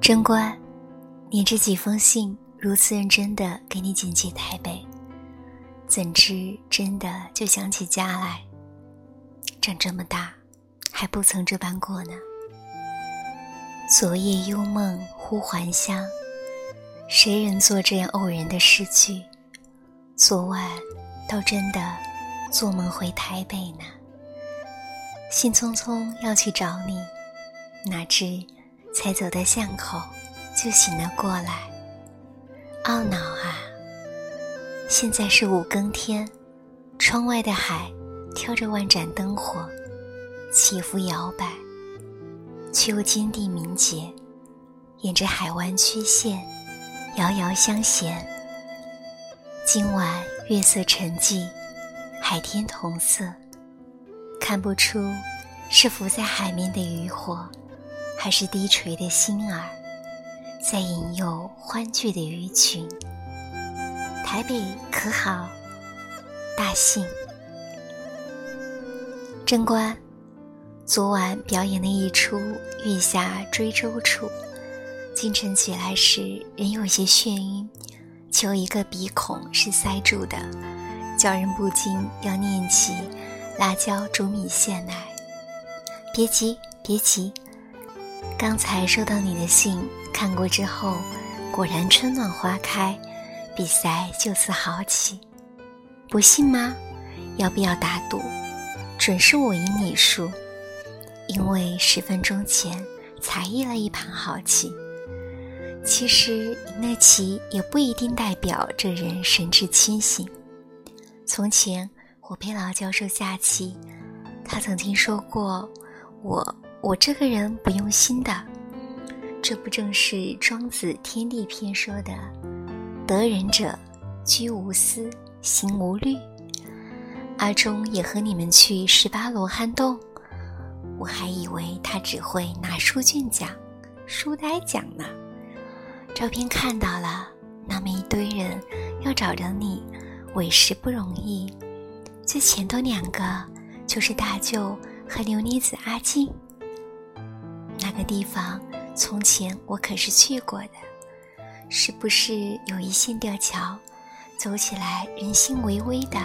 贞观，你这几封信如此认真的给你简介台北，怎知真的就想起家来？长这么大，还不曾这般过呢。昨夜幽梦忽还乡，谁人做这样偶然的诗句？昨晚倒真的做梦回台北呢。兴匆匆要去找你，哪知才走到巷口就醒了过来。懊恼啊！现在是五更天，窗外的海挑着万盏灯火，起伏摇摆，却又坚定明洁，沿着海湾曲线遥遥相衔。今晚月色沉寂，海天同色。看不出是浮在海面的渔火，还是低垂的星儿，在引诱欢聚的鱼群。台北可好？大幸。贞观，昨晚表演的一出《月下追舟处》，清晨起来时仍有些眩晕，求一个鼻孔是塞住的，叫人不禁要念起。辣椒煮米线来，别急别急。刚才收到你的信，看过之后，果然春暖花开，比赛就此好起。不信吗？要不要打赌？准是我赢你输，因为十分钟前才赢了一盘好棋。其实赢了棋也不一定代表这人神志清醒。从前。我陪老教授下棋，他曾经说过：“我我这个人不用心的。”这不正是庄子《天地篇》说的“得人者居无思，行无虑”？阿忠也和你们去十八罗汉洞，我还以为他只会拿书卷奖、书呆奖呢。照片看到了，那么一堆人要找着你，委实不容易。最前头两个就是大舅和牛妮子阿静。那个地方从前我可是去过的，是不是有一线吊桥，走起来人心微微的，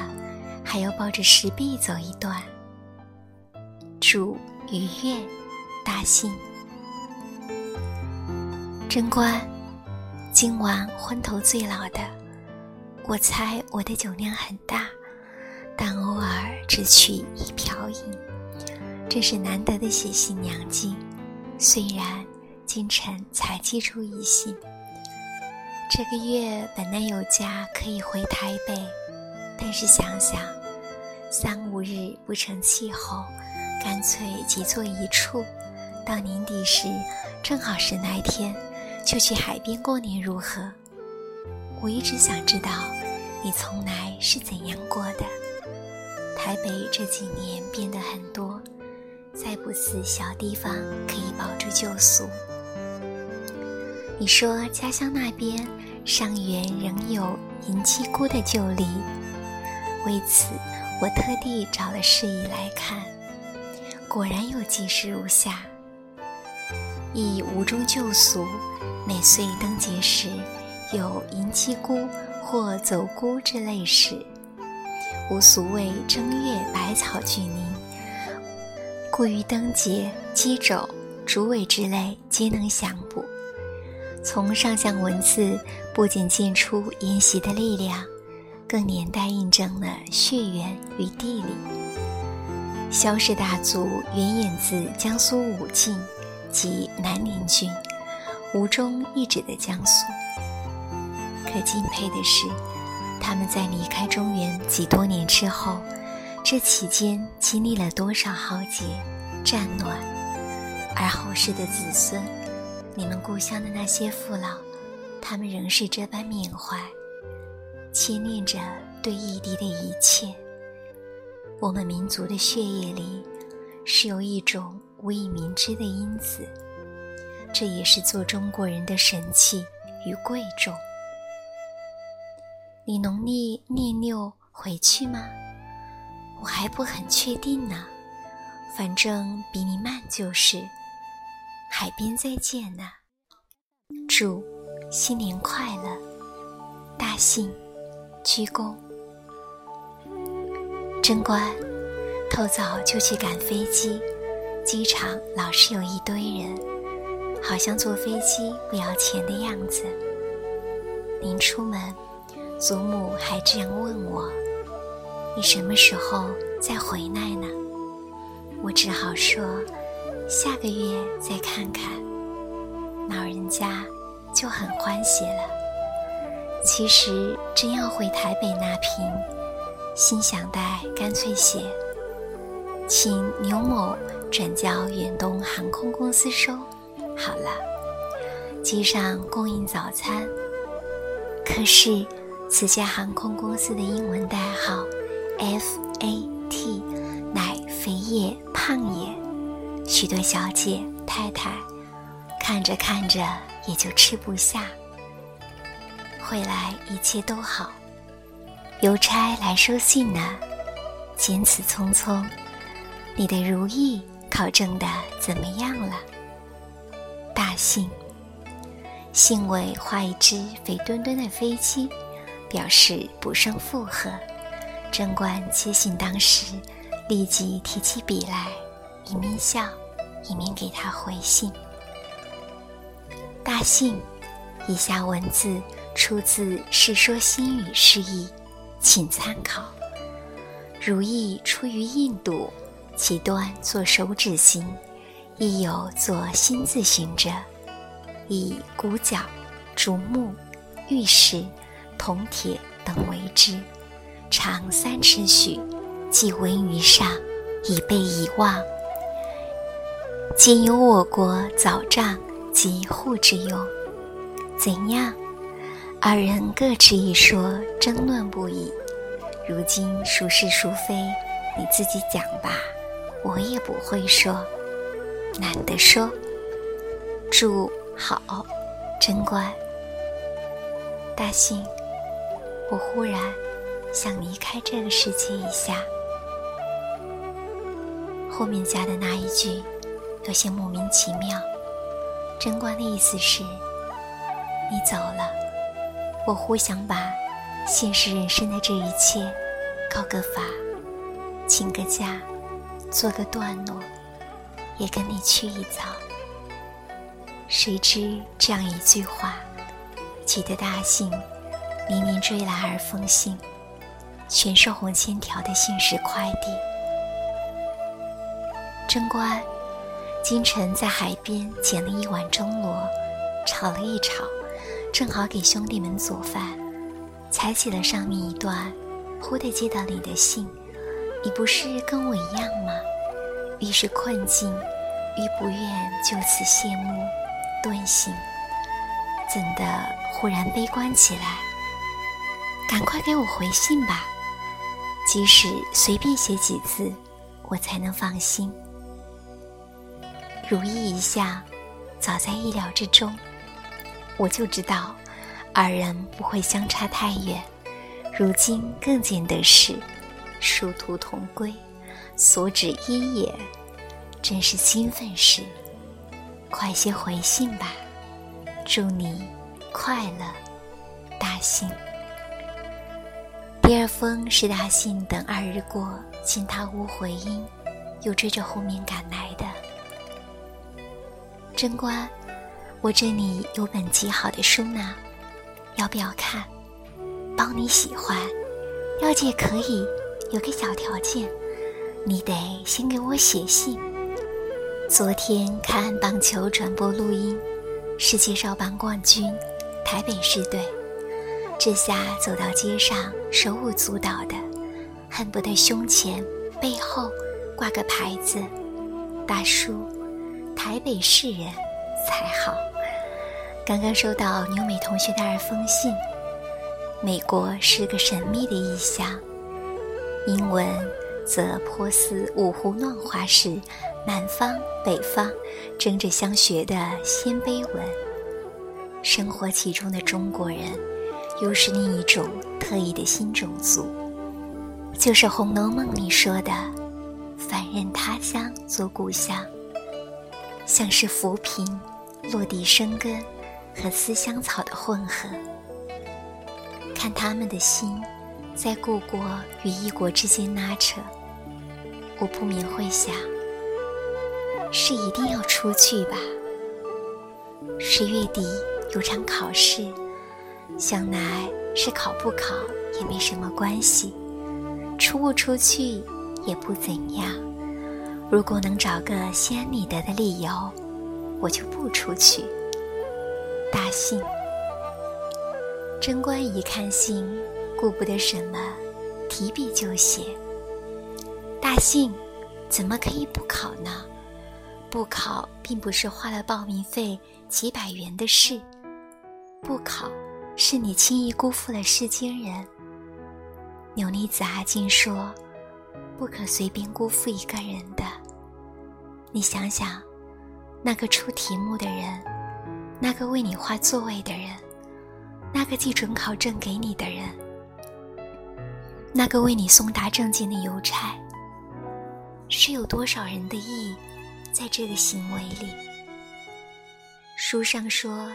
还要抱着石壁走一段？祝愉悦，大幸。贞观，今晚昏头醉脑的，我猜我的酒量很大。但偶尔只取一瓢饮，这是难得的写信良机。虽然今晨才寄出一信，这个月本来有假可以回台北，但是想想三五日不成气候，干脆集坐一处。到年底时正好是那天，就去海边过年如何？我一直想知道你从来是怎样过的。台北这几年变得很多，再不似小地方可以保住旧俗。你说家乡那边上元仍有银鸡菇的旧历，为此我特地找了事宜来看，果然有记事如下：亦无中旧俗，每岁灯节时有银鸡菇或走姑之类事。无俗谓正月百草俱宁，故于灯节、鸡肘、竹尾之类皆能详补。从上项文字不仅见出沿袭的力量，更年代印证了血缘与地理。萧氏大族原衍自江苏武进及南宁郡，吴中一指的江苏。可敬佩的是。他们在离开中原几多年之后，这期间经历了多少浩劫、战乱，而后世的子孙，你们故乡的那些父老，他们仍是这般缅怀、牵念着对异地的一切。我们民族的血液里，是有一种无以明知的因子，这也是做中国人的神气与贵重。你农历廿六回去吗？我还不很确定呢，反正比你慢就是。海边再见呢。祝新年快乐，大幸，鞠躬。贞观，透早就去赶飞机，机场老是有一堆人，好像坐飞机不要钱的样子。临出门，祖母还这样问我：“你什么时候再回来呢？”我只好说：“下个月再看看。”老人家就很欢喜了。其实真要回台北那瓶，心想带干脆写，请牛某转交远东航空公司收好了。机上供应早餐。可是，此家航空公司的英文代号 F A T，乃肥也胖也。许多小姐太太看着看着也就吃不下。回来一切都好，邮差来收信呢。见此匆匆，你的如意考证的怎么样了？大幸。信尾画一只肥墩墩的飞机，表示不胜负荷。贞观接信当时，立即提起笔来，一面笑，一面给他回信。大幸，以下文字出自《世说新语》释义，请参考。如意出于印度，其端作手指形，亦有作心字形者。以骨角、竹木、玉石、铜铁等为之，长三尺许，即闻于上，以备遗忘。今有我国早帐及护之用，怎样？二人各持一说，争论不已。如今孰是孰非，你自己讲吧，我也不会说，懒得说。祝。好，真乖。大幸，我忽然想离开这个世界一下。后面加的那一句有些莫名其妙。贞观的意思是：你走了，我忽想把现实人生的这一切告个法，请个假，做个段落，也跟你去一遭。谁知这样一句话，急得大信明明追来而封信，全是红线条的信使快递。贞观，今晨在海边捡了一碗钟螺，炒了一炒，正好给兄弟们做饭，才起了上面一段，忽地接到你的信，你不是跟我一样吗？愈是困境，愈不愿就此谢幕。顿醒，怎的忽然悲观起来？赶快给我回信吧，即使随便写几字，我才能放心。如意一下，早在意料之中，我就知道二人不会相差太远。如今更见得是殊途同归，所指一也，真是兴奋事。快些回信吧，祝你快乐，大幸。第二封是大信等二日过，见他无回音，又追着后面赶来的。贞观，我这里有本极好的书呢，要不要看？包你喜欢，要借可以，有个小条件，你得先给我写信。昨天看棒球转播录音，世界少棒冠军，台北市队。这下走到街上，手舞足蹈的，恨不得胸前、背后挂个牌子：“大叔，台北市人才好。”刚刚收到牛美同学的二封信，美国是个神秘的意象，英文则颇似五胡乱华时。南方、北方争着相学的鲜卑文，生活其中的中国人，又是另一种特异的新种族，就是《红楼梦》里说的“反任他乡做故乡”，像是浮萍落地生根，和思乡草的混合，看他们的心在故国与异国之间拉扯，我不免会想：是一定要出去吧？十月底有场考试，想来是考不考也没什么关系，出不出去也不怎样。如果能找个心安理得的理由，我就不出去。大信，贞观一看信，顾不得什么，提笔就写。大信，怎么可以不考呢？不考并不是花了报名费几百元的事，不考是你轻易辜负了世间人。牛妮子阿金说。不可随便辜负一个人的。你想想，那个出题目的人，那个为你画座位的人，那个寄准考证给你的人，那个为你送达证件的邮差，是有多少人的意在这个行为里？书上说，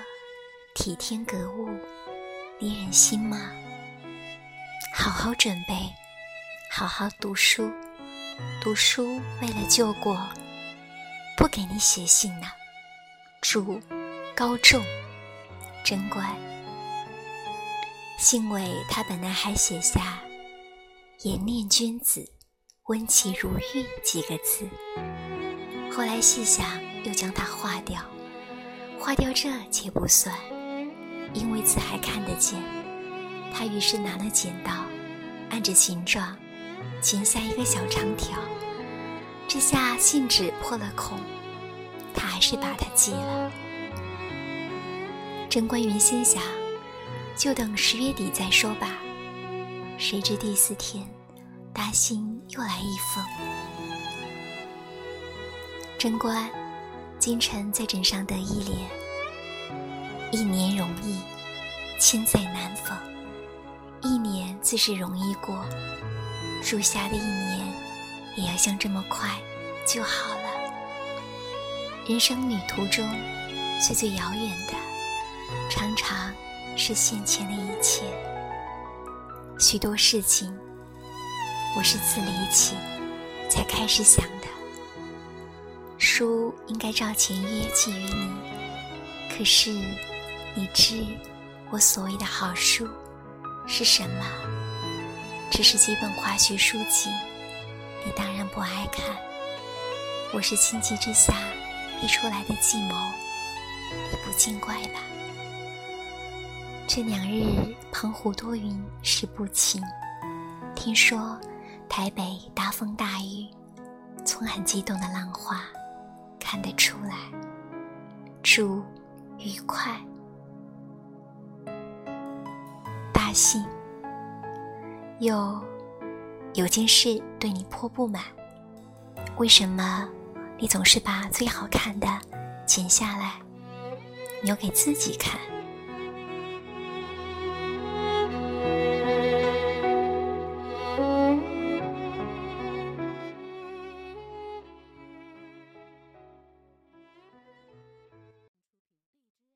体天格物，离人心吗。好好准备。好好读书，读书为了救国，不给你写信呢。祝高中，真乖。信尾他本来还写下“颜念君子，温其如玉”几个字，后来细想又将它划掉，划掉这且不算，因为字还看得见。他于是拿了剪刀，按着形状。剪下一个小长条，这下信纸破了孔，他还是把它寄了。贞观原心想，就等十月底再说吧。谁知第四天，大兴又来一封。贞观，今晨在枕上得一联：一年容易，千载难逢。一年自是容易过。祝下的一年，也要像这么快就好了。人生旅途中，最最遥远的，常常是先前的一切。许多事情，我是自离起才开始想的。书应该照前约寄予你，可是，你知我所谓的好书是什么？只是几本化学书籍，你当然不爱看。我是情急之下逼出来的计谋，你不见怪吧？这两日澎湖多云，时不晴。听说台北大风大雨，从很激动的浪花看得出来。祝愉快，信，又。有件事对你颇不满。为什么你总是把最好看的剪下来，留给自己看？